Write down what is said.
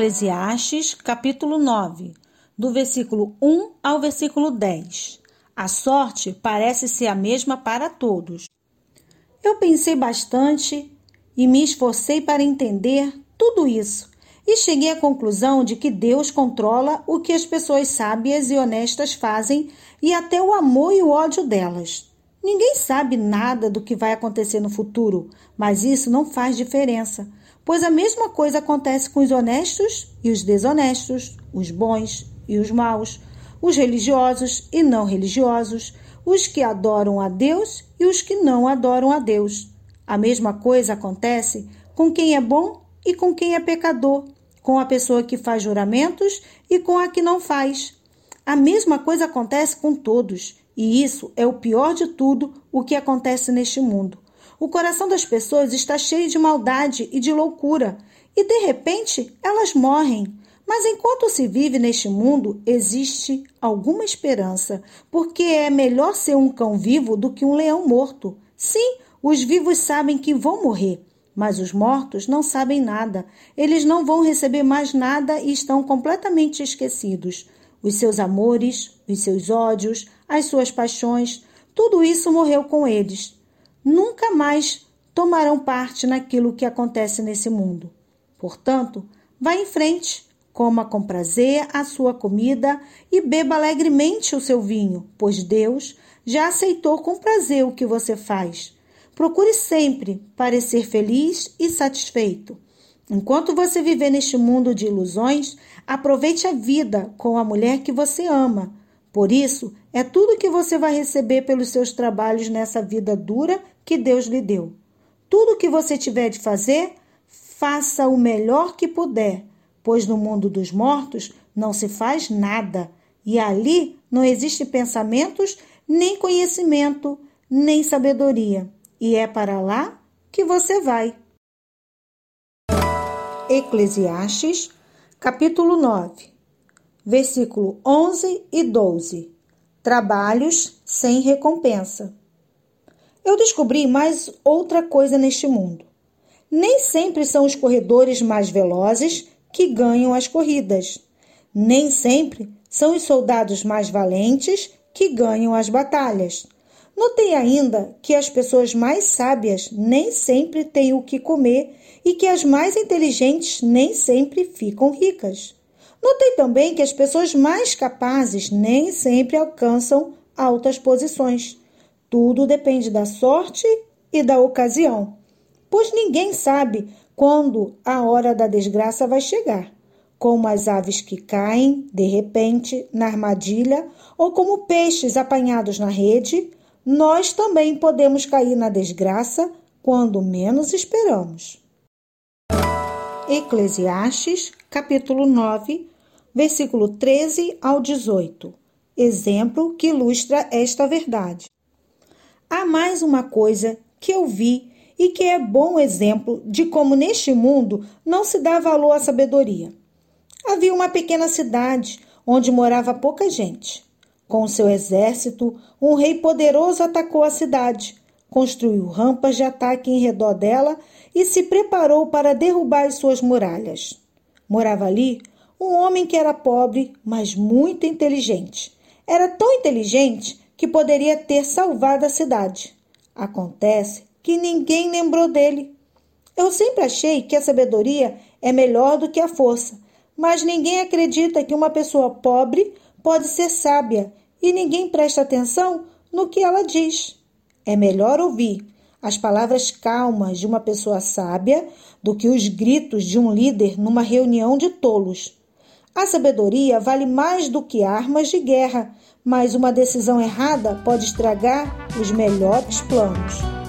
Eclesiastes, capítulo 9, do versículo 1 ao versículo 10. A sorte parece ser a mesma para todos. Eu pensei bastante e me esforcei para entender tudo isso e cheguei à conclusão de que Deus controla o que as pessoas sábias e honestas fazem e até o amor e o ódio delas. Ninguém sabe nada do que vai acontecer no futuro, mas isso não faz diferença pois a mesma coisa acontece com os honestos e os desonestos, os bons e os maus, os religiosos e não religiosos, os que adoram a Deus e os que não adoram a Deus. A mesma coisa acontece com quem é bom e com quem é pecador, com a pessoa que faz juramentos e com a que não faz. A mesma coisa acontece com todos, e isso é o pior de tudo o que acontece neste mundo. O coração das pessoas está cheio de maldade e de loucura, e de repente elas morrem. Mas enquanto se vive neste mundo, existe alguma esperança, porque é melhor ser um cão vivo do que um leão morto. Sim, os vivos sabem que vão morrer, mas os mortos não sabem nada. Eles não vão receber mais nada e estão completamente esquecidos. Os seus amores, os seus ódios, as suas paixões, tudo isso morreu com eles nunca mais tomarão parte naquilo que acontece nesse mundo. Portanto, vá em frente, coma com prazer a sua comida e beba alegremente o seu vinho, pois Deus já aceitou com prazer o que você faz. Procure sempre parecer feliz e satisfeito. Enquanto você viver neste mundo de ilusões, aproveite a vida com a mulher que você ama. Por isso, é tudo que você vai receber pelos seus trabalhos nessa vida dura que Deus lhe deu. Tudo que você tiver de fazer, faça o melhor que puder, pois no mundo dos mortos não se faz nada, e ali não existe pensamentos, nem conhecimento, nem sabedoria, e é para lá que você vai. Eclesiastes, capítulo 9, versículo 11 e 12. Trabalhos sem recompensa eu descobri mais outra coisa neste mundo. Nem sempre são os corredores mais velozes que ganham as corridas. Nem sempre são os soldados mais valentes que ganham as batalhas. Notei ainda que as pessoas mais sábias nem sempre têm o que comer e que as mais inteligentes nem sempre ficam ricas. Notei também que as pessoas mais capazes nem sempre alcançam altas posições. Tudo depende da sorte e da ocasião, pois ninguém sabe quando a hora da desgraça vai chegar. Como as aves que caem, de repente, na armadilha, ou como peixes apanhados na rede, nós também podemos cair na desgraça quando menos esperamos. Eclesiastes, capítulo 9, versículo 13 ao 18. Exemplo que ilustra esta verdade. Há mais uma coisa que eu vi e que é bom exemplo de como neste mundo não se dá valor à sabedoria. Havia uma pequena cidade onde morava pouca gente. Com seu exército, um rei poderoso atacou a cidade, construiu rampas de ataque em redor dela e se preparou para derrubar as suas muralhas. Morava ali um homem que era pobre, mas muito inteligente. Era tão inteligente que poderia ter salvado a cidade. Acontece que ninguém lembrou dele. Eu sempre achei que a sabedoria é melhor do que a força, mas ninguém acredita que uma pessoa pobre pode ser sábia e ninguém presta atenção no que ela diz. É melhor ouvir as palavras calmas de uma pessoa sábia do que os gritos de um líder numa reunião de tolos. A sabedoria vale mais do que armas de guerra, mas uma decisão errada pode estragar os melhores planos.